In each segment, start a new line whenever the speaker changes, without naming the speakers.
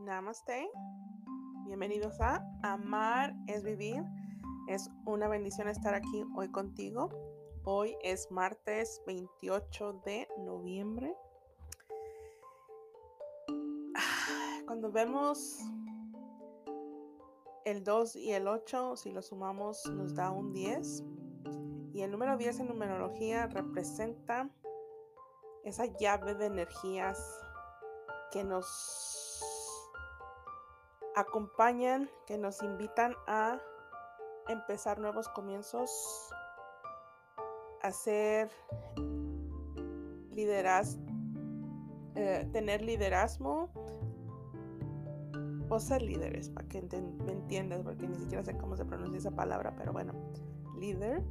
Namaste. Bienvenidos a Amar es Vivir. Es una bendición estar aquí hoy contigo. Hoy es martes 28 de noviembre. Cuando vemos el 2 y el 8, si lo sumamos, nos da un 10. Y el número 10 en numerología representa esa llave de energías que nos acompañan, que nos invitan a empezar nuevos comienzos, a ser liderazgo, eh, tener liderazgo o ser líderes, para que me entiendas, porque ni siquiera sé cómo se pronuncia esa palabra, pero bueno, líder.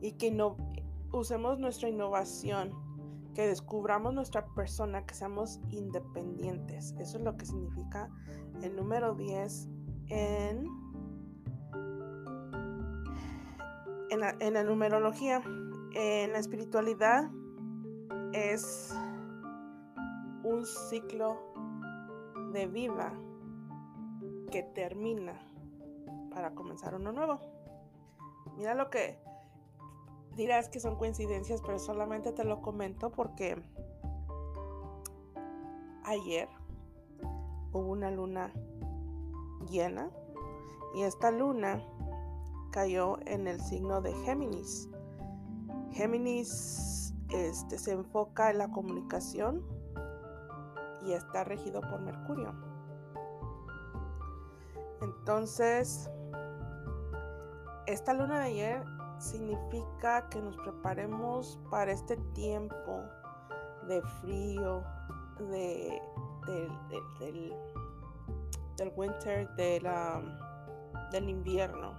Y que no usemos nuestra innovación que descubramos nuestra persona, que seamos independientes. Eso es lo que significa el número 10 en, en, la, numerología. En la espiritualidad es un ciclo de vida que termina para comenzar uno nuevo. Mira lo que dirás que son coincidencias, pero solamente te lo comento porque ayer hubo una luna llena y esta luna cayó en el signo de Géminis. Géminis este, se enfoca en la comunicación y está regido por Mercurio. Entonces, esta luna de ayer significa que nos preparemos para este tiempo de frío, de, del, del, winter, de la, del invierno.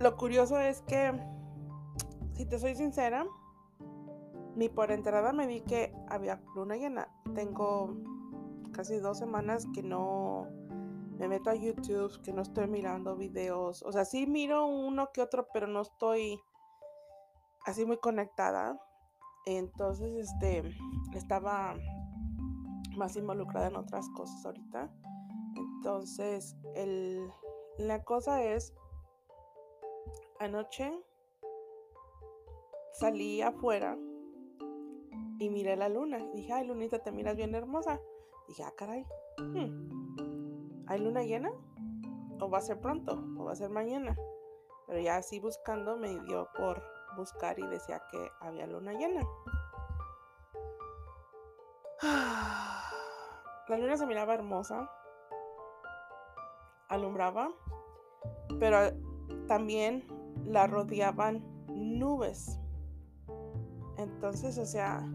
Lo curioso es que, si te soy sincera, ni por entrada me vi que había luna llena. Tengo casi dos semanas que no me meto a YouTube, que no estoy mirando videos. O sea, sí miro uno que otro, pero no estoy así muy conectada. Entonces, este, estaba más involucrada en otras cosas ahorita. Entonces, el, la cosa es, anoche salí afuera y miré la luna. Dije, ay, Lunita, te miras bien hermosa. Dije, ah, caray. Hmm, ¿hay luna llena? ¿O va a ser pronto? ¿O va a ser mañana? Pero ya así buscando me dio por buscar y decía que había luna llena. La luna se miraba hermosa, alumbraba, pero también la rodeaban nubes. Entonces, o sea,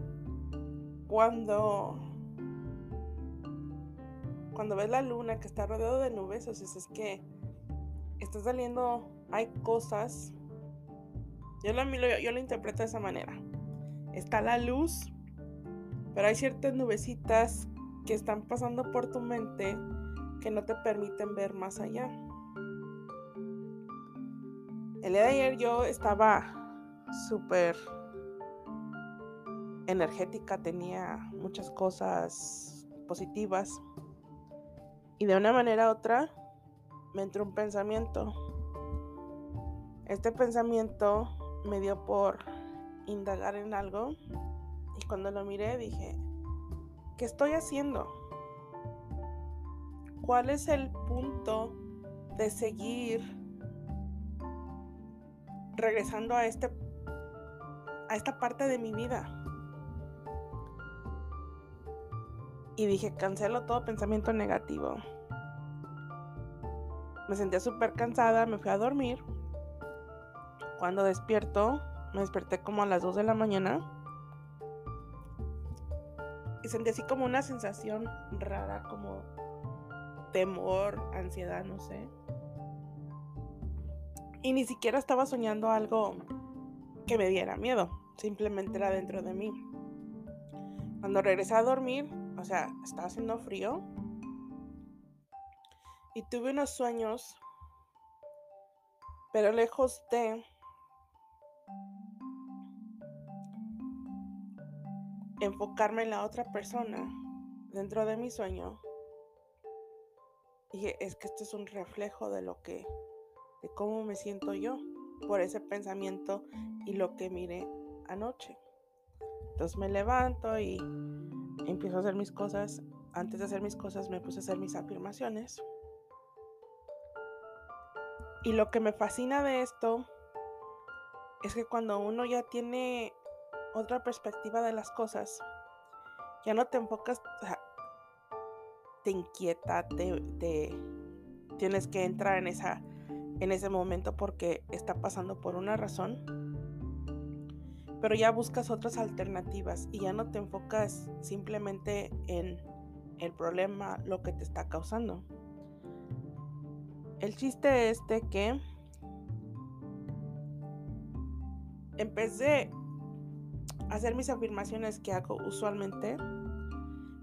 cuando cuando ves la luna que está rodeado de nubes, o sea, es que está saliendo, hay cosas. Yo lo, yo lo interpreto de esa manera. Está la luz, pero hay ciertas nubecitas que están pasando por tu mente que no te permiten ver más allá. El día de ayer yo estaba súper energética, tenía muchas cosas positivas y de una manera u otra me entró un pensamiento. Este pensamiento me dio por indagar en algo y cuando lo miré dije, ¿qué estoy haciendo? ¿Cuál es el punto de seguir regresando a este a esta parte de mi vida? y dije, cancelo todo pensamiento negativo. Me sentía súper cansada, me fui a dormir. Cuando despierto, me desperté como a las 2 de la mañana. Y sentí así como una sensación rara, como temor, ansiedad, no sé. Y ni siquiera estaba soñando algo que me diera miedo, simplemente era dentro de mí. Cuando regresé a dormir, o sea, estaba haciendo frío. Y tuve unos sueños, pero lejos de enfocarme en la otra persona, dentro de mi sueño, dije, es que esto es un reflejo de lo que, de cómo me siento yo por ese pensamiento y lo que miré anoche. Entonces me levanto y empiezo a hacer mis cosas. Antes de hacer mis cosas me puse a hacer mis afirmaciones. Y lo que me fascina de esto es que cuando uno ya tiene otra perspectiva de las cosas, ya no te enfocas, te inquieta, te, tienes que entrar en, esa, en ese momento porque está pasando por una razón, pero ya buscas otras alternativas y ya no te enfocas simplemente en el problema, lo que te está causando. El chiste es de que empecé a hacer mis afirmaciones que hago usualmente,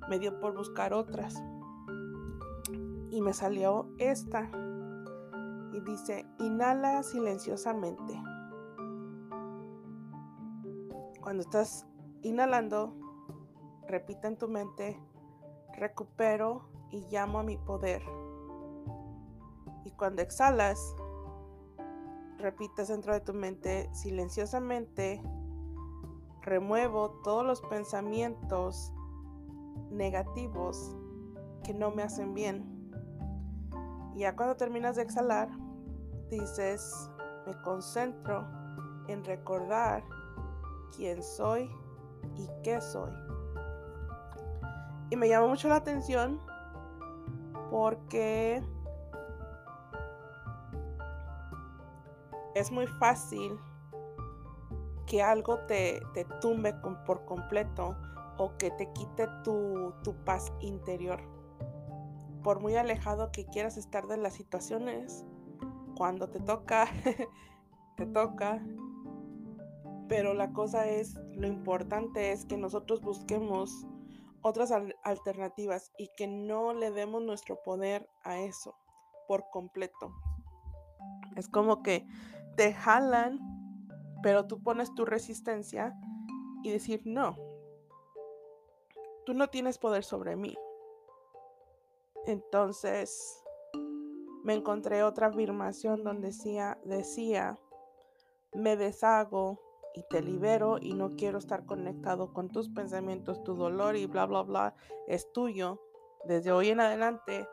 me dio por buscar otras y me salió esta. Y dice, inhala silenciosamente. Cuando estás inhalando, repita en tu mente, recupero y llamo a mi poder. Y cuando exhalas, repitas dentro de tu mente silenciosamente, remuevo todos los pensamientos negativos que no me hacen bien. Y ya cuando terminas de exhalar, dices, me concentro en recordar quién soy y qué soy. Y me llama mucho la atención porque es muy fácil que algo te, tumbe por completo o que te quite tu, tu paz interior por muy alejado que quieras estar de las situaciones, cuando te toca, te toca. Pero la cosa es, lo importante es que nosotros busquemos otras alternativas y que no le demos nuestro poder a eso por completo. Es como que te jalan, pero tú pones tu resistencia y decir, no, tú no tienes poder sobre mí. Entonces me encontré otra afirmación donde decía, decía, me deshago y te libero y no quiero estar conectado con tus pensamientos, tu dolor y bla, bla, bla, es tuyo. Desde hoy en adelante,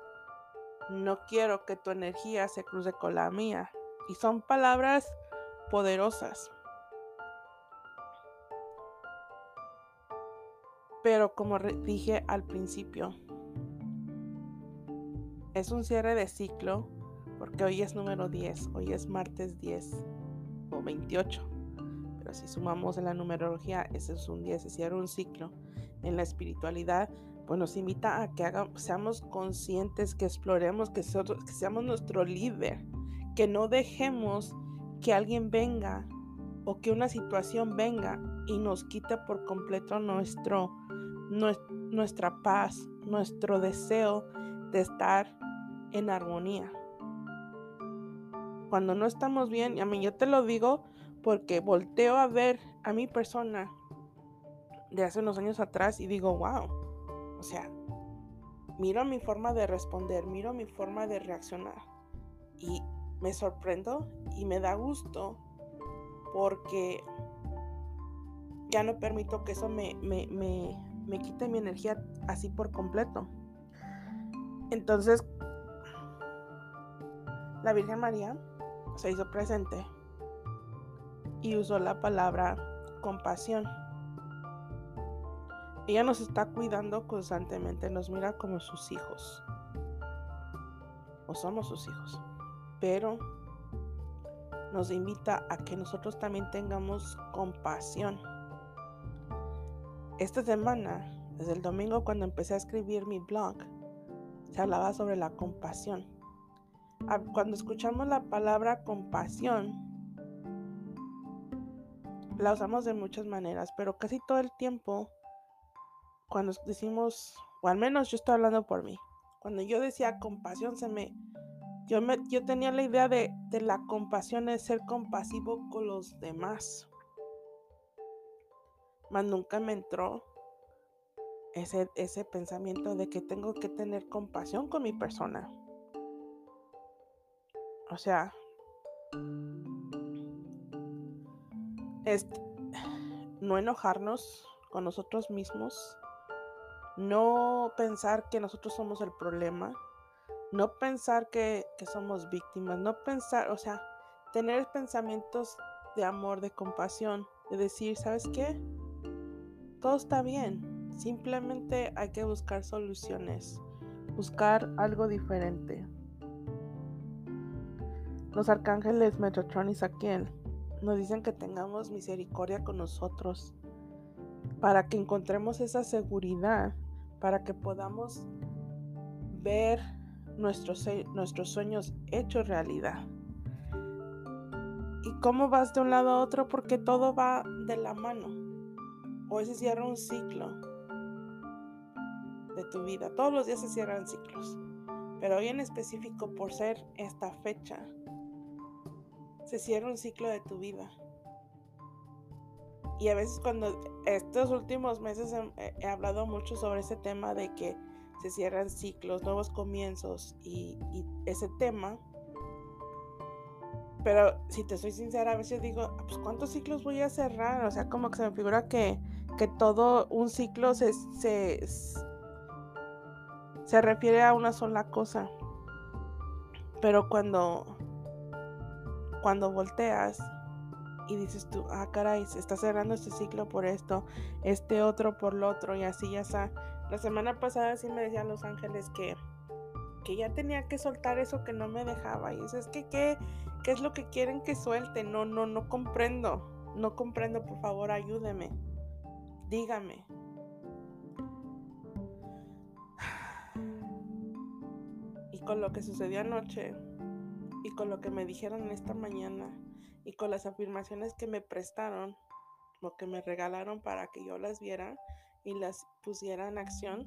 no quiero que tu energía se cruce con la mía. Y son palabras poderosas. Pero como dije al principio, es un cierre de ciclo porque hoy es número 10, hoy es martes 10 o 28. Pero si sumamos en la numerología, ese es un 10, se cierra un ciclo. En la espiritualidad, pues nos invita a que seamos conscientes, que exploremos, que, que seamos nuestro líder, que no dejemos que alguien venga o que una situación venga y nos quite por completo nuestro, nuestra paz, nuestro deseo de estar en armonía. Cuando no estamos bien, a mí yo te lo digo porque volteo a ver a mi persona de hace unos años atrás y digo, wow, o sea, miro mi forma de responder, miro mi forma de reaccionar y me sorprendo y me da gusto porque ya no permito que eso me, me, me, me quite mi energía así por completo. Entonces, la Virgen María se hizo presente y usó la palabra compasión. Ella nos está cuidando constantemente, nos mira como sus hijos. O somos sus hijos. Pero nos invita a que nosotros también tengamos compasión. Esta semana, desde el domingo cuando empecé a escribir mi blog, se hablaba sobre la compasión. Cuando escuchamos la palabra compasión, la usamos de muchas maneras, pero casi todo el tiempo, cuando decimos, o al menos yo estoy hablando por mí, cuando yo decía compasión, se me, yo, me, yo tenía la idea de, de la compasión de ser compasivo con los demás, mas nunca me entró ese, ese pensamiento de que tengo que tener compasión con mi persona. O sea, es no enojarnos con nosotros mismos, no pensar que nosotros somos el problema, no pensar que, que somos víctimas, no pensar, o sea, tener pensamientos de amor, de compasión, de decir, ¿sabes qué? Todo está bien, simplemente hay que buscar soluciones, buscar algo diferente. Los arcángeles Metatron y Saquiel nos dicen que tengamos misericordia con nosotros para que encontremos esa seguridad, para que podamos ver nuestros, nuestros sueños hechos realidad. ¿Y cómo vas de un lado a otro? Porque todo va de la mano. Hoy se cierra un ciclo de tu vida. Todos los días se cierran ciclos. Pero hoy en específico, por ser esta fecha, se cierra un ciclo de tu vida. Y a veces cuando estos últimos meses he, hablado mucho sobre ese tema de que se cierran ciclos, nuevos comienzos y, ese tema. Pero si te soy sincera, a veces digo, ah, pues ¿cuántos ciclos voy a cerrar? O sea, como que se me figura que, que todo un ciclo se, se, se refiere a una sola cosa. Pero cuando cuando volteas y dices tú, ah, caray, se está cerrando este ciclo por esto, este otro por lo otro, y así ya está. La semana pasada sí me decían Los Ángeles que, que ya tenía que soltar eso que no me dejaba. Y eso es que, ¿qué, ¿qué es lo que quieren que suelte? No, no, no comprendo. No comprendo, por favor, ayúdeme. Dígame. Y con lo que sucedió anoche, y con lo que me dijeron esta mañana y con las afirmaciones que me prestaron o que me regalaron para que yo las viera y las pusiera en acción.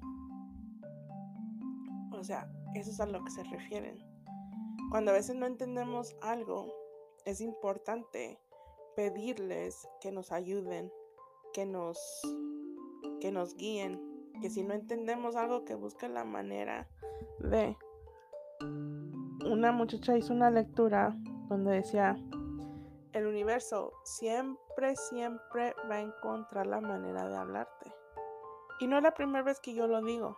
O sea, eso es a lo que se refieren. Cuando a veces no entendemos algo, es importante pedirles que nos ayuden, que nos que nos guíen, que si no entendemos algo que busquen la manera de una muchacha hizo una lectura donde decía, el universo siempre, siempre va a encontrar la manera de hablarte. Y no es la primera vez que yo lo digo,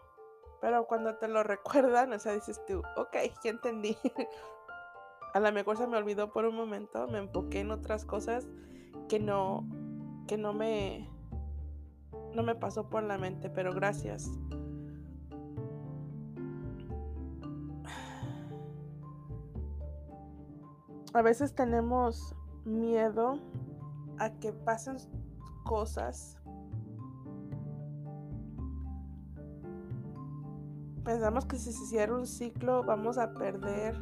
pero cuando te lo recuerdan, o sea, dices tú, ok, ya entendí. a lo mejor se me olvidó por un momento, me enfoqué en otras cosas que no, que no me, no me pasó por la mente, pero gracias. a veces tenemos miedo a que pasen cosas. Pensamos que si se cierra un ciclo vamos a perder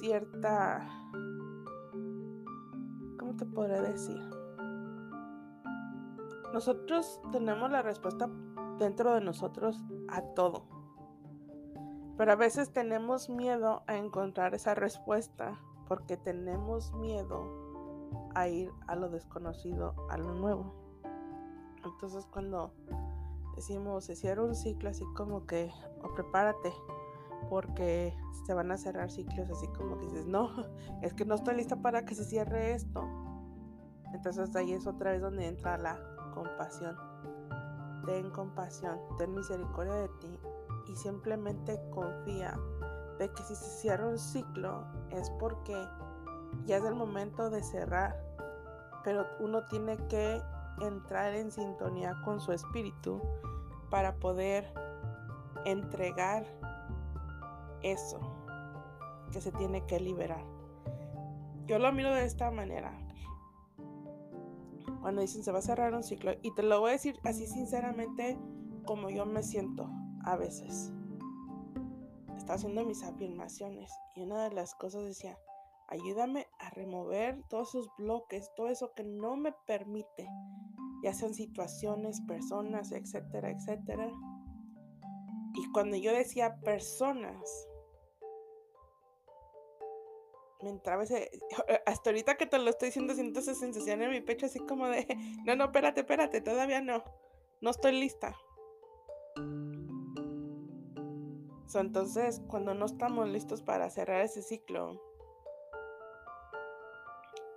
cierta... ¿Cómo te podré decir? Nosotros tenemos la respuesta dentro de nosotros a todo. Pero a veces tenemos miedo a encontrar esa respuesta porque tenemos miedo a ir a lo desconocido, a lo nuevo. Entonces cuando decimos se cierra un ciclo así como que o prepárate porque se van a cerrar ciclos así como que dices no es que no estoy lista para que se cierre esto entonces ahí es otra vez donde entra la compasión ten compasión ten misericordia de ti y simplemente confía de que si se cierra un ciclo es porque ya es el momento de cerrar, pero uno tiene que entrar en sintonía con su espíritu para poder entregar eso que se tiene que liberar. Yo lo miro de esta manera. Cuando dicen se va a cerrar un ciclo, y te lo voy a decir así sinceramente como yo me siento a veces. Estaba haciendo mis afirmaciones y una de las cosas decía, ayúdame a remover todos esos bloques, todo eso que no me permite, ya sean situaciones, personas, etcétera, etcétera. Y cuando yo decía personas, me entraba ese, hasta ahorita que te lo estoy diciendo, siento esa sensación en mi pecho así como de, no, no, espérate, espérate, todavía no, no estoy lista entonces, cuando no estamos listos para cerrar ese ciclo,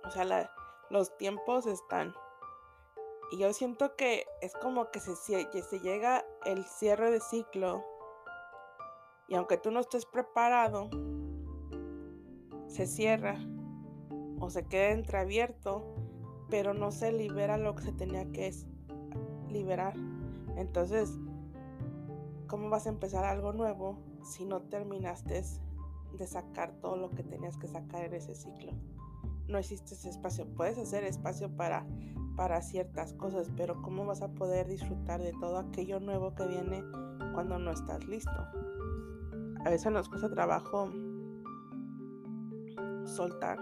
o sea, los tiempos están. Y yo siento que es como que se llega el cierre de ciclo. Y aunque tú no estés preparado, se cierra o se queda entreabierto, pero no se libera lo que se tenía que liberar. Entonces, ¿cómo vas a empezar algo nuevo si no terminaste de sacar todo lo que tenías que sacar en ese ciclo? No existe ese espacio. Puedes hacer espacio para, para ciertas cosas, pero ¿cómo vas a poder disfrutar de todo aquello nuevo que viene cuando no estás listo? A veces nos cuesta trabajo soltar.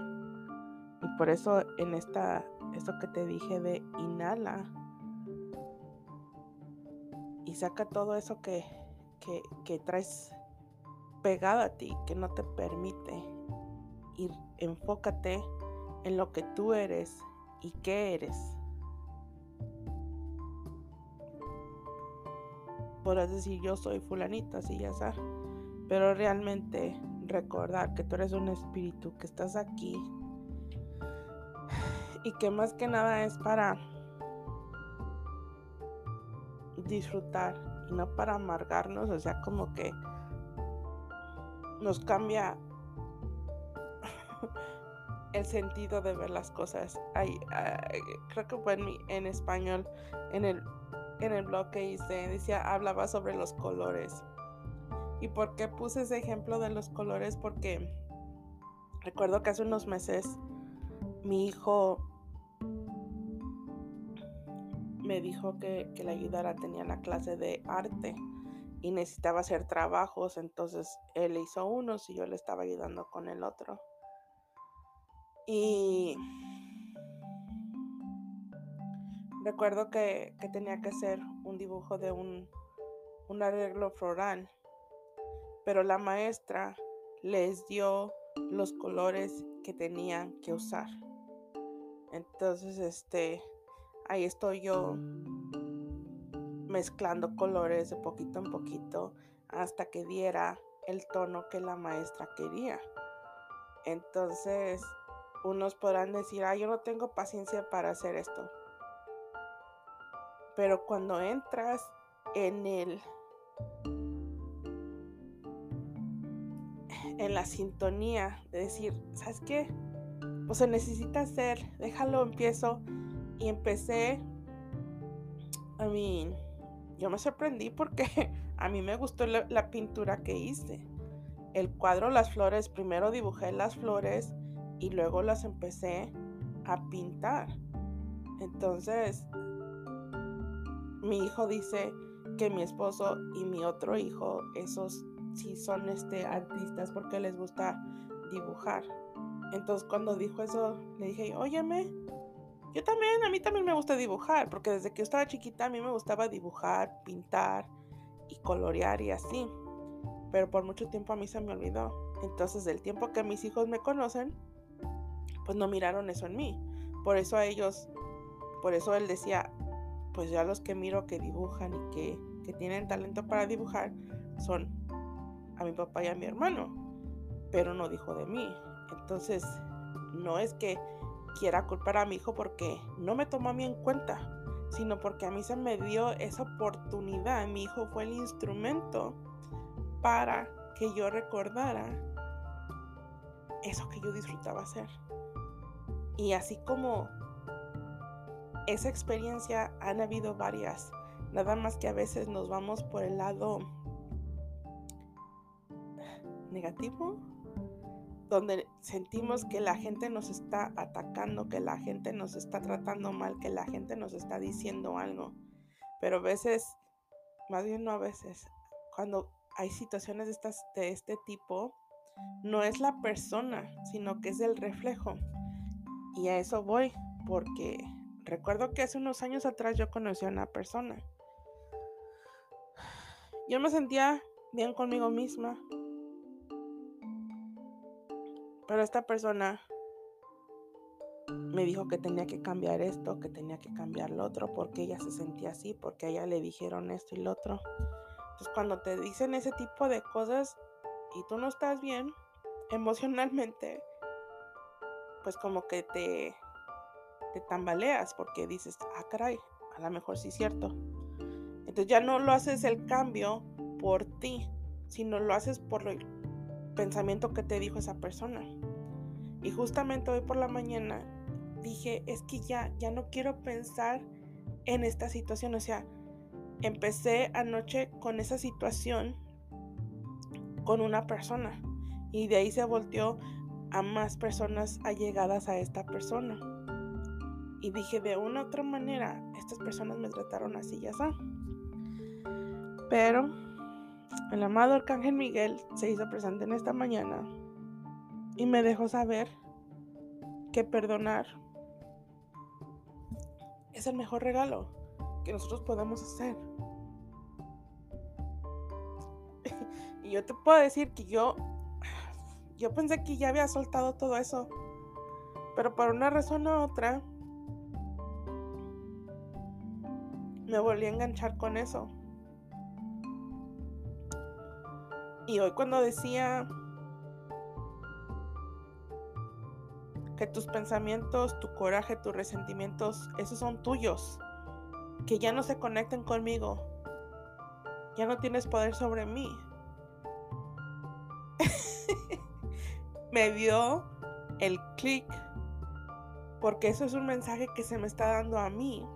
Y por eso en esta, esto que te dije de inhala y saca todo eso que, que, traes pegado a ti, que no te permite ir, enfócate en lo que tú eres y qué eres. Podrás decir yo soy fulanita, así ya sabes. Pero realmente recordar que tú eres un espíritu, que estás aquí y que más que nada es para disfrutar y no para amargarnos, o sea, como que nos cambia el sentido de ver las cosas. creo que fue en, en español, en el, en el blog que hice, decía, hablaba sobre los colores. ¿Y por qué puse ese ejemplo de los colores? Porque recuerdo que hace unos meses mi hijo me dijo que, que le ayudara, tenía la clase de arte y necesitaba hacer trabajos, entonces él hizo unos y yo le estaba ayudando con el otro. Y recuerdo que, tenía que hacer un dibujo de un, un arreglo floral pero la maestra les dio los colores que tenían que usar. Entonces, este, ahí estoy yo mezclando colores de poquito en poquito hasta que diera el tono que la maestra quería. Entonces, unos podrán decir, ah, yo no tengo paciencia para hacer esto. Pero cuando entras en el en la sintonía de decir, ¿sabes qué? Pues se necesita hacer, déjalo, empiezo. Y empecé, a mí, yo me sorprendí porque a mí me gustó la, pintura que hice. El cuadro, las flores, primero dibujé las flores y luego las empecé a pintar. Entonces, mi hijo dice que mi esposo y mi otro hijo, esos si son este, artistas porque les gusta dibujar. Entonces cuando dijo eso, le dije, óyeme, yo también, a mí también me gusta dibujar, porque desde que yo estaba chiquita a mí me gustaba dibujar, pintar y colorear y así. Pero por mucho tiempo a mí se me olvidó. Entonces del tiempo que mis hijos me conocen, pues no miraron eso en mí. Por eso a ellos, por eso él decía, pues ya los que miro que dibujan y que, que tienen talento para dibujar son a mi papá y a mi hermano, pero no dijo de mí. Entonces, no es que quiera culpar a mi hijo porque no me tomó a mí en cuenta, sino porque a mí se me dio esa oportunidad. Mi hijo fue el instrumento para que yo recordara eso que yo disfrutaba hacer. Y así como esa experiencia han habido varias, nada más que a veces nos vamos por el lado negativo, donde sentimos que la gente nos está atacando, que la gente nos está tratando mal, que la gente nos está diciendo algo. Pero a veces, más bien no a veces, cuando hay situaciones de, este tipo, no es la persona, sino que es el reflejo. Y a eso voy, porque recuerdo que hace unos años atrás yo conocí a una persona. Yo me sentía bien conmigo misma, pero esta persona me dijo que tenía que cambiar esto, que tenía que cambiar lo otro, porque ella se sentía así, porque a ella le dijeron esto y lo otro. Entonces cuando te dicen ese tipo de cosas y tú no estás bien emocionalmente, pues como que te, te tambaleas porque dices, ah, caray, a lo mejor sí es cierto. Entonces ya no lo haces el cambio por ti, sino lo haces por el pensamiento que te dijo esa persona. Y justamente hoy por la mañana dije, es que ya, ya no quiero pensar en esta situación. O sea, empecé anoche con esa situación con una persona y de ahí se volteó a más personas allegadas a esta persona. Y dije, de una u otra manera, estas personas me trataron así, ya está. Pero el amado Arcángel Miguel se hizo presente en esta mañana y me dejó saber que perdonar es el mejor regalo que nosotros podemos hacer. y yo te puedo decir que yo yo pensé que ya había soltado todo eso, pero por una razón u otra me volví a enganchar con eso. Y hoy cuando decía que tus pensamientos, tu coraje, tus resentimientos, esos son tuyos, que ya no se conecten conmigo, ya no tienes poder sobre mí. me dio el clic, porque eso es un mensaje que se me está dando a mí,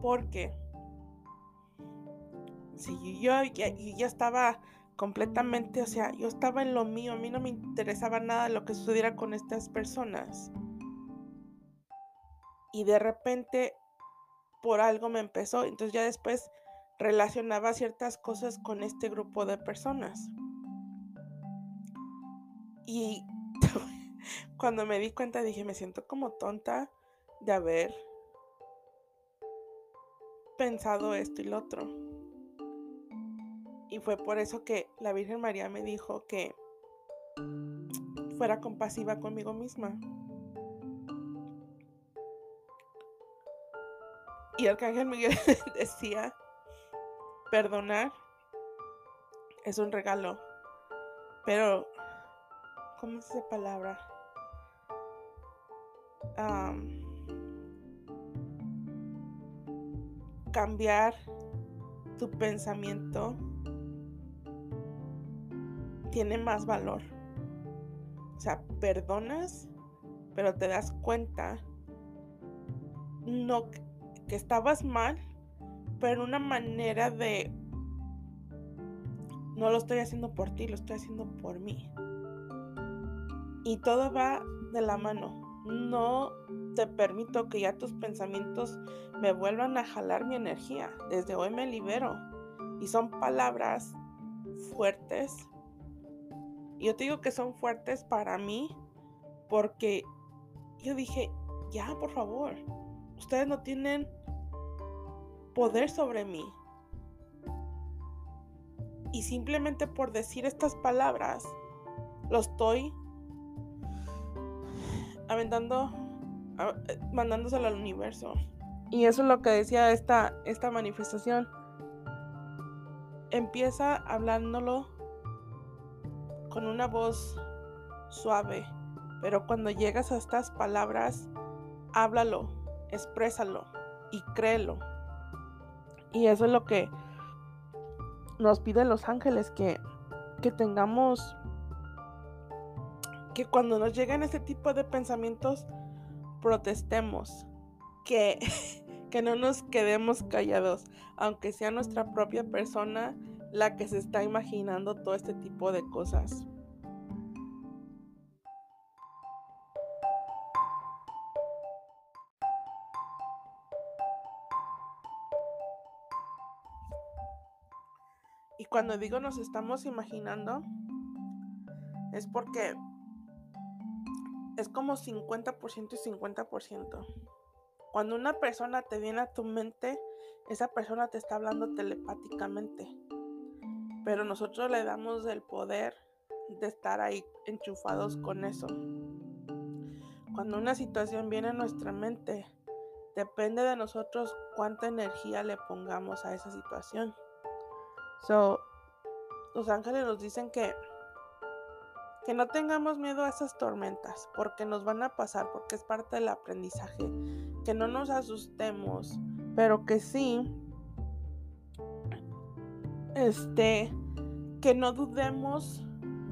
porque si yo ya, ya estaba completamente, o sea, yo estaba en lo mío, a mí no me interesaba nada lo que sucediera con estas personas. Y de repente, por algo me empezó, entonces ya después relacionaba ciertas cosas con este grupo de personas. Y cuando me di cuenta dije, me siento como tonta de haber pensado esto y lo otro. Y fue por eso que la Virgen María me dijo que fuera compasiva conmigo misma. Y el Arcángel Miguel decía, perdonar es un regalo, pero, ¿cómo es esa palabra? cambiar tu pensamiento tiene más valor. O sea, perdonas, pero te das cuenta no que estabas mal, pero una manera de no lo estoy haciendo por ti, lo estoy haciendo por mí. Y todo va de la mano. No te permito que ya tus pensamientos me vuelvan a jalar mi energía. Desde hoy me libero. Y son palabras fuertes, yo te digo que son fuertes para mí porque yo dije, ya, por favor, ustedes no tienen poder sobre mí. Y simplemente por decir estas palabras, lo estoy aventando, mandándoselo al universo. Y eso es lo que decía esta, esta manifestación. Empieza hablándolo con una voz suave, pero cuando llegas a estas palabras, háblalo, exprésalo y créelo. Y eso es lo que nos piden los ángeles, que, que tengamos, que cuando nos lleguen este tipo de pensamientos, protestemos, que, que no nos quedemos callados, aunque sea nuestra propia persona la que se está imaginando todo este tipo de cosas. Y cuando digo nos estamos imaginando, es porque es como 50% y 50%. Cuando una persona te viene a tu mente, esa persona te está hablando telepáticamente pero nosotros le damos el poder de estar ahí enchufados con eso. Cuando una situación viene a nuestra mente, depende de nosotros cuánta energía le pongamos a esa situación. So, los ángeles nos dicen que que no tengamos miedo a esas tormentas, porque nos van a pasar, porque es parte del aprendizaje, que no nos asustemos, pero que sí este que no dudemos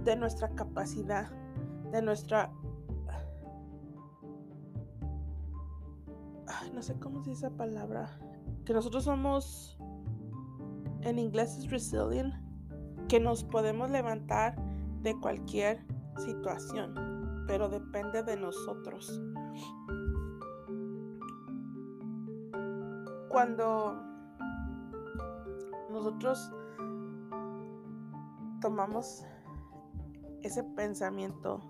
de nuestra capacidad, de nuestra no sé cómo se dice esa palabra, que nosotros somos en inglés es resilient, que nos podemos levantar de cualquier situación, pero depende de nosotros. Cuando nosotros tomamos ese pensamiento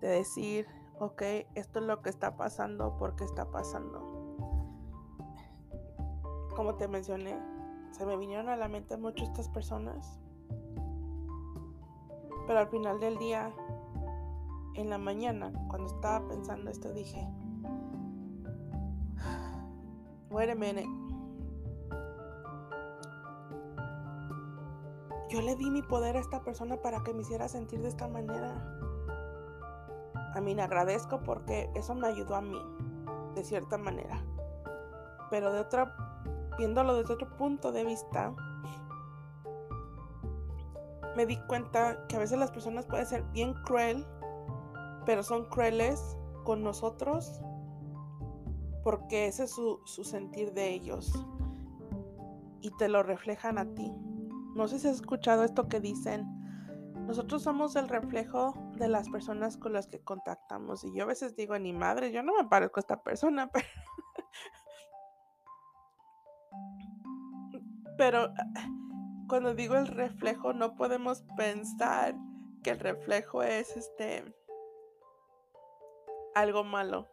de decir, ok, esto es lo que está pasando, ¿por qué está pasando? Como te mencioné, se me vinieron a la mente mucho estas personas pero al final del día, en la mañana, cuando estaba pensando esto, dije, wait a minute. Yo le di mi poder a esta persona para que me hiciera sentir de esta manera. A mí me agradezco porque eso me ayudó a mí, de cierta manera. Pero de otra, viéndolo desde otro punto de vista, me di cuenta que a veces las personas pueden ser bien cruel, pero son crueles con nosotros porque ese es su, sentir de ellos y te lo reflejan a ti. No sé si has escuchado esto que dicen. Nosotros somos el reflejo de las personas con las que contactamos. Y yo a veces digo, ni madre, yo no me parezco a esta persona, pero... pero cuando digo el reflejo, no podemos pensar que el reflejo es este algo malo.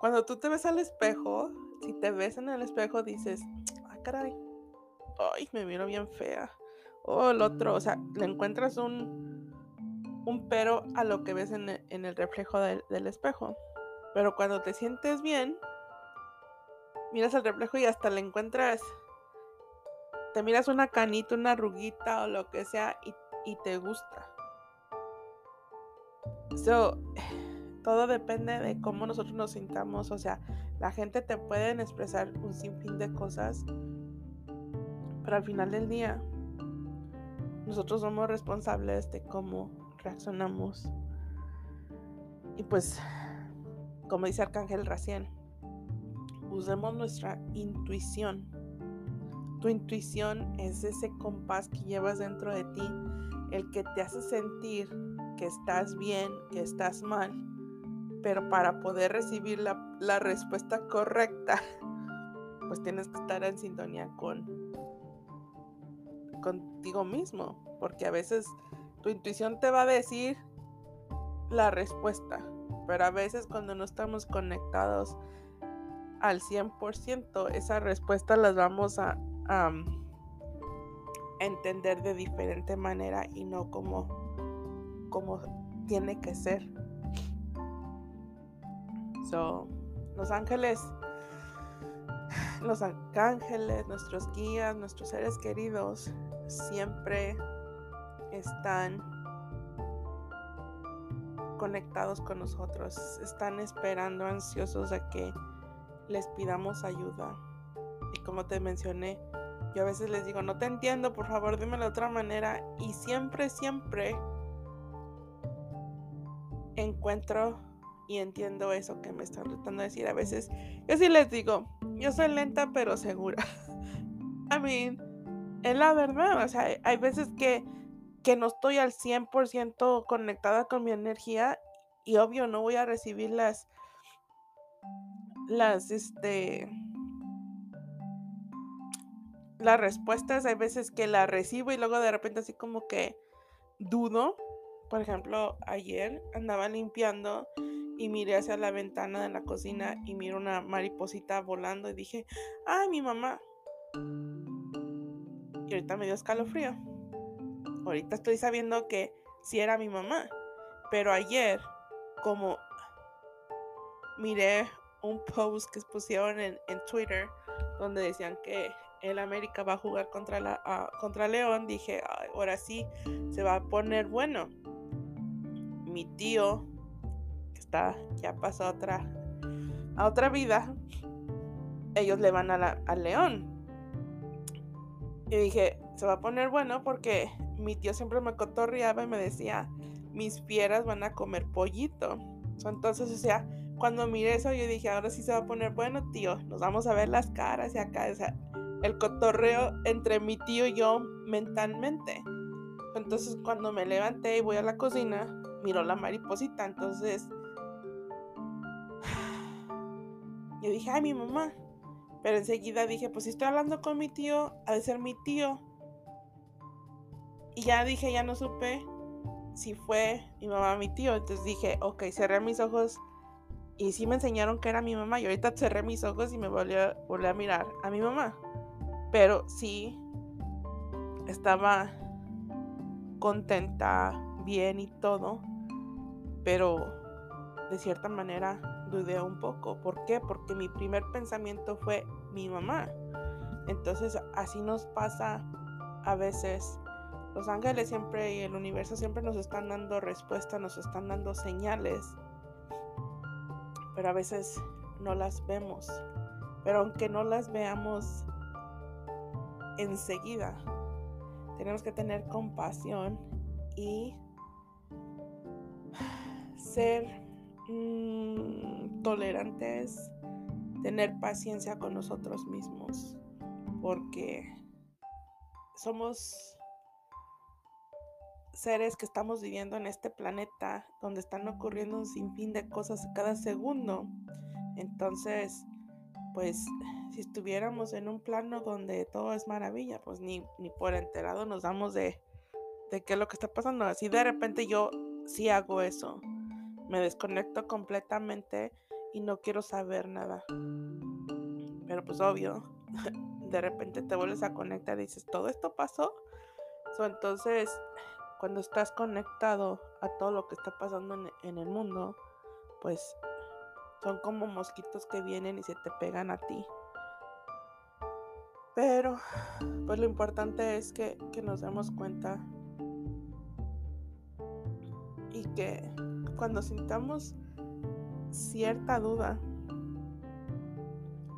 Cuando tú te ves al espejo, si te ves en el espejo dices, ah, caray, ay, me miro bien fea. O el otro, o sea, le encuentras un, un pero a lo que ves en el, reflejo del, del espejo. Pero cuando te sientes bien, miras al reflejo y hasta le encuentras te miras una canita, una arruguita o lo que sea y, te gusta. So, todo depende de cómo nosotros nos sintamos. O sea, la gente te puede expresar un sinfín de cosas, pero al final del día, nosotros somos responsables de cómo reaccionamos. Y pues, como dice Arcángel Raciel, usemos nuestra intuición tu intuición es ese compás que llevas dentro de ti, el que te hace sentir que estás bien, que estás mal, pero para poder recibir la, respuesta correcta, pues tienes que estar en sintonía con contigo mismo, porque a veces tu intuición te va a decir la respuesta, pero a veces cuando no estamos conectados al 100%, esa respuesta las vamos a entender de diferente manera y no como, como tiene que ser. So, los ángeles, los arcángeles, nuestros guías, nuestros seres queridos, siempre están conectados con nosotros, están esperando ansiosos a que les pidamos ayuda. Y como te mencioné, yo a veces les digo, no te entiendo, por favor, dime de otra manera. Y siempre, siempre encuentro y entiendo eso que me están tratando de decir. A veces yo sí les digo, yo soy lenta pero segura. I es la verdad. O sea, hay veces que, que no estoy al 100% conectada con mi energía y obvio no voy a recibir las, las, este, las respuestas, hay veces que la recibo y luego de repente así como que dudo. Por ejemplo, ayer andaba limpiando y miré hacia la ventana de la cocina y miro una mariposita volando y dije, ay, mi mamá. Ahorita me dio escalofrío. Ahorita estoy sabiendo que sí era mi mamá. Pero ayer, como miré un post que pusieron en, en Twitter donde decían que el América va a jugar contra, la, ah, contra León, dije, ahora sí, se va a poner bueno. Mi tío, que está, ya pasó a otra, a otra vida, ellos le van a, a León. Y dije, se va a poner bueno porque mi tío siempre me cotorreaba y me decía, mis fieras van a comer pollito. Entonces, o sea, cuando miré eso, yo dije, ahora sí se va a poner bueno, tío, nos vamos a ver las caras y acá, o sea, el cotorreo entre mi tío y yo mentalmente. Entonces, cuando me levanté y voy a la cocina, miró la mariposita, entonces yo dije, ay, mi mamá. Pero enseguida dije, pues si estoy hablando con mi tío, ha de ser mi tío. Y ya dije, ya no supe si fue mi mamá mi tío. Entonces dije, ok, cerré mis ojos y sí me enseñaron que era mi mamá. Y ahorita cerré mis ojos y me volví a, volví a mirar a mi mamá. Pero sí estaba contenta, bien y todo. Pero de cierta manera dudé un poco. ¿Por qué? Porque mi primer pensamiento fue mi mamá. Entonces así nos pasa a veces. Los ángeles siempre y el universo siempre nos están dando respuestas, nos están dando señales pero a veces no las vemos. Pero aunque no las veamos enseguida, tenemos que tener compasión y ser mm, tolerantes, tener paciencia con nosotros mismos, porque somos seres que estamos viviendo en este planeta donde están ocurriendo un sinfín de cosas cada segundo. Entonces, pues si estuviéramos en un plano donde todo es maravilla, pues ni, ni por enterado nos damos de, de qué es lo que está pasando. Así de repente yo sí hago eso. Me desconecto completamente y no quiero saber nada. Pero pues obvio, de repente te vuelves a conectar y dices, todo esto pasó. entonces, cuando estás conectado a todo lo que está pasando en, el mundo, pues son como mosquitos que vienen y se te pegan a ti. Pero, pues lo importante es que, que, nos demos cuenta y que cuando sintamos cierta duda,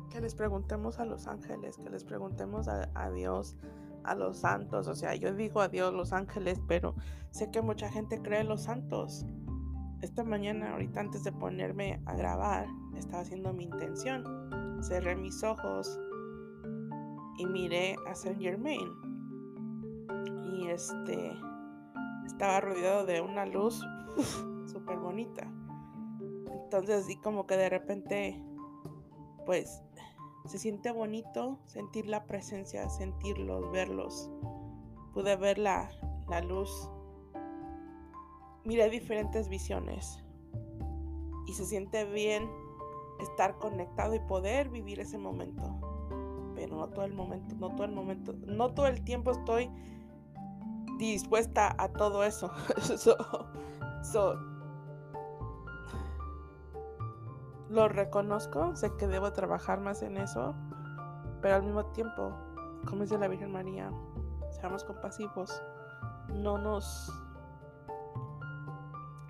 que les preguntemos a los ángeles, que les preguntemos a, Dios, a los santos. O sea, yo digo a Dios, los ángeles, pero sé que mucha gente cree en los santos. Esta mañana, ahorita antes de ponerme a grabar, estaba haciendo mi intención. Cerré mis ojos y miré a Saint Germain. Y este estaba rodeado de una luz súper bonita. Entonces, así como que de repente, pues se siente bonito sentir la presencia, sentirlos, verlos. Pude ver la, la luz. Miré diferentes visiones. Y se siente bien estar conectado y poder vivir ese momento. Pero no todo el momento, no todo el momento, no todo el tiempo estoy dispuesta a todo eso. so, lo reconozco, sé que debo trabajar más en eso, pero al mismo tiempo, como dice la Virgen María, seamos compasivos, no nos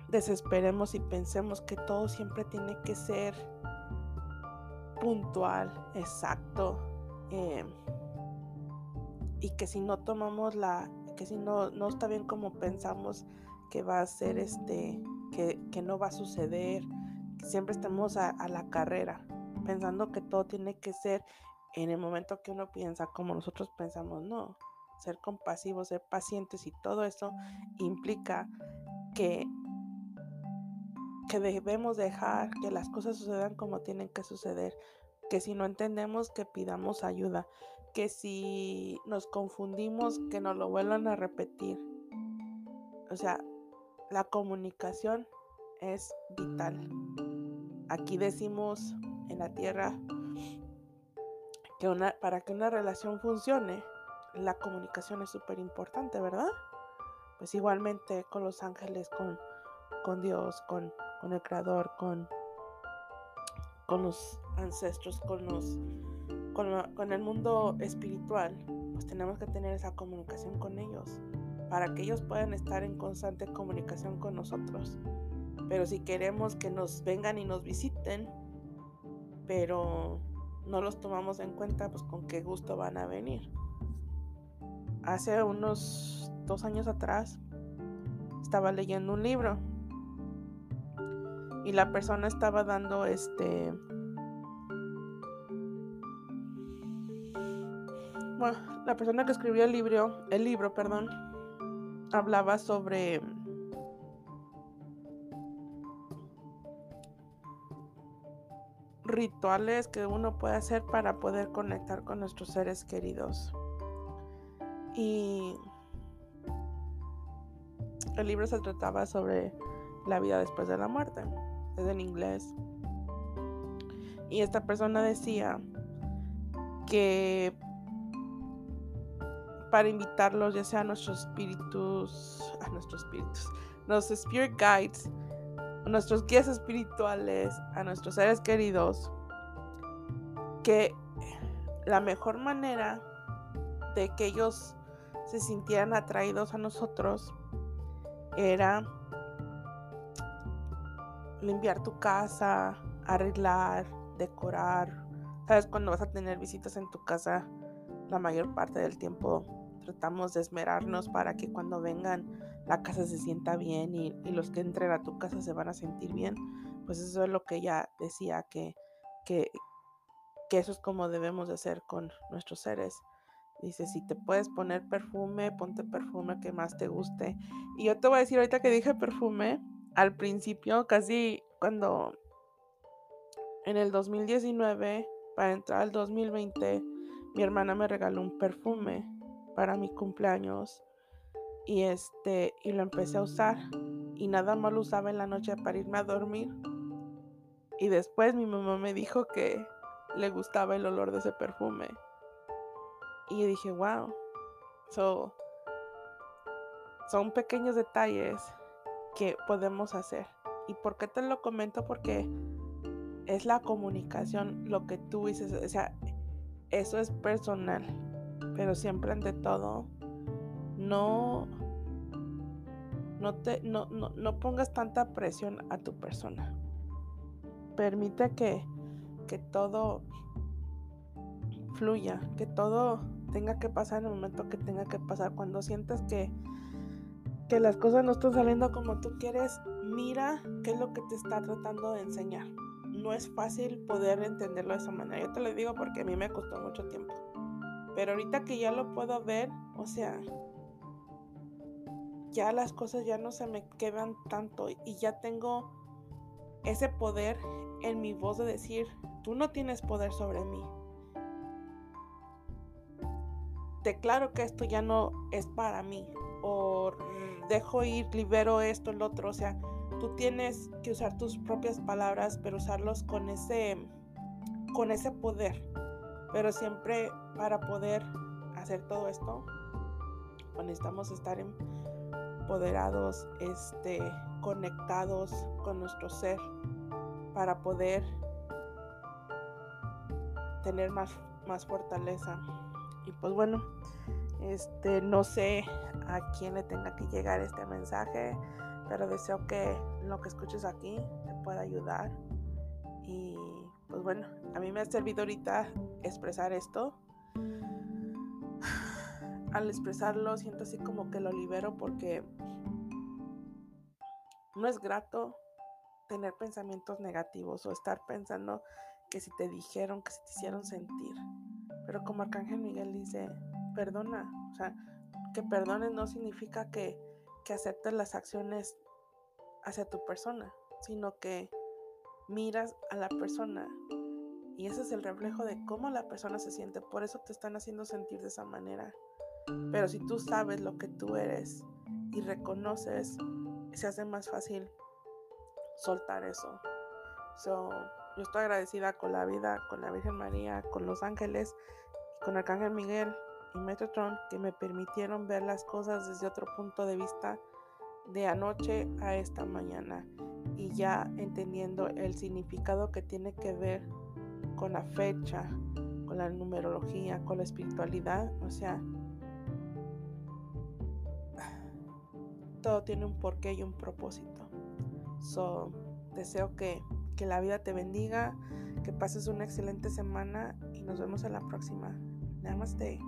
desesperemos y pensemos que todo siempre tiene que ser puntual, exacto, eh, y que si no tomamos la, que si no, no está bien como pensamos que va a ser este, que, que no va a suceder, siempre estamos a, la carrera, pensando que todo tiene que ser en el momento que uno piensa como nosotros pensamos, no. Ser compasivos, ser pacientes y todo eso implica que, que debemos dejar que las cosas sucedan como tienen que suceder. Que si no entendemos, que pidamos ayuda. Que si nos confundimos, que nos lo vuelvan a repetir. O sea, la comunicación es vital. Aquí decimos en la tierra que una, para que una relación funcione, la comunicación es súper importante, ¿verdad? Pues igualmente con los ángeles, con, con Dios, con, con el Creador, con, con los ancestros, con los, con, el mundo espiritual, pues tenemos que tener esa comunicación con ellos para que ellos puedan estar en constante comunicación con nosotros. Pero si queremos que nos vengan y nos visiten, pero no los tomamos en cuenta, pues con qué gusto van a venir. Hace unos dos años atrás estaba leyendo un libro y la persona estaba dando este bueno, la persona que escribió el libro, el libro, perdón, hablaba sobre rituales que uno puede hacer para poder conectar con nuestros seres queridos. Y el libro se trataba sobre la vida después de la muerte, es en inglés. Y esta persona decía que para invitarlos, ya sea a nuestros espíritus, a nuestros espíritus, los spirit guides, nuestros guías espirituales, a nuestros seres queridos, que la mejor manera de que ellos se sintieran atraídos a nosotros era limpiar tu casa, arreglar, decorar. Sabes, cuando vas a tener visitas en tu casa, la mayor parte del tiempo tratamos de esmerarnos para que cuando vengan la casa se sienta bien y, los que entren a tu casa se van a sentir bien. Pues eso es lo que ella decía, que, que, que eso es como debemos de hacer con nuestros seres. Dice, si te puedes poner perfume, ponte perfume que más te guste. Y yo te voy a decir ahorita que dije perfume, al principio, casi cuando en el 2019, para entrar al 2020, mi hermana me regaló un perfume para mi cumpleaños y este y lo empecé a usar y nada más lo usaba en la noche para irme a dormir. Y después mi mamá me dijo que le gustaba el olor de ese perfume. Y dije wow so, son pequeños detalles que podemos hacer. Y por qué te lo comento porque es la comunicación lo que tú dices o sea eso es personal, pero siempre ante todo, no, no, te, no, no, pongas tanta presión a tu persona. Permite que, que todo fluya, que todo tenga que pasar en el momento que tenga que pasar. Cuando sientas que, que las cosas no están saliendo como tú quieres, mira qué es lo que te está tratando de enseñar no es fácil poder entenderlo de esa manera. Yo te lo digo porque a mí me costó mucho tiempo. Pero ahorita que ya lo puedo ver, o sea, ya las cosas ya no se me quedan tanto y ya tengo ese poder en mi voz de decir, tú no tienes poder sobre mí. Declaro que esto ya no es para mí. O dejo ir, libero esto, el otro. O sea, tú tienes que usar tus propias palabras, pero usarlos con ese, con ese poder. Pero siempre para poder hacer todo esto, necesitamos estar empoderados, este, conectados con nuestro ser, para poder tener más, más fortaleza. Y pues bueno, este, no sé a quién le tenga que llegar este mensaje pero deseo que lo que escuches aquí te pueda ayudar. Y pues bueno, a mí me ha servido ahorita expresar esto. Al expresarlo siento así como que lo libero porque no es grato tener pensamientos negativos o estar pensando que si te dijeron, que si te hicieron sentir. Pero como Arcángel Miguel dice, perdona. O sea, que perdones no significa que que aceptes las acciones hacia tu persona, sino que miras a la persona y ese es el reflejo de cómo la persona se siente. Por eso te están haciendo sentir de esa manera. Pero si tú sabes lo que tú eres y reconoces, se hace más fácil soltar eso. So, yo estoy agradecida con la vida, con la Virgen María, con los ángeles, con Arcángel Miguel y Metatron que me permitieron ver las cosas desde otro punto de vista de anoche a esta mañana y ya entendiendo el significado que tiene que ver con la fecha, con la numerología, con la espiritualidad, o sea, todo tiene un porqué y un propósito. So, deseo que, que la vida te bendiga, que pases una excelente semana y nos vemos en la próxima. Namaste.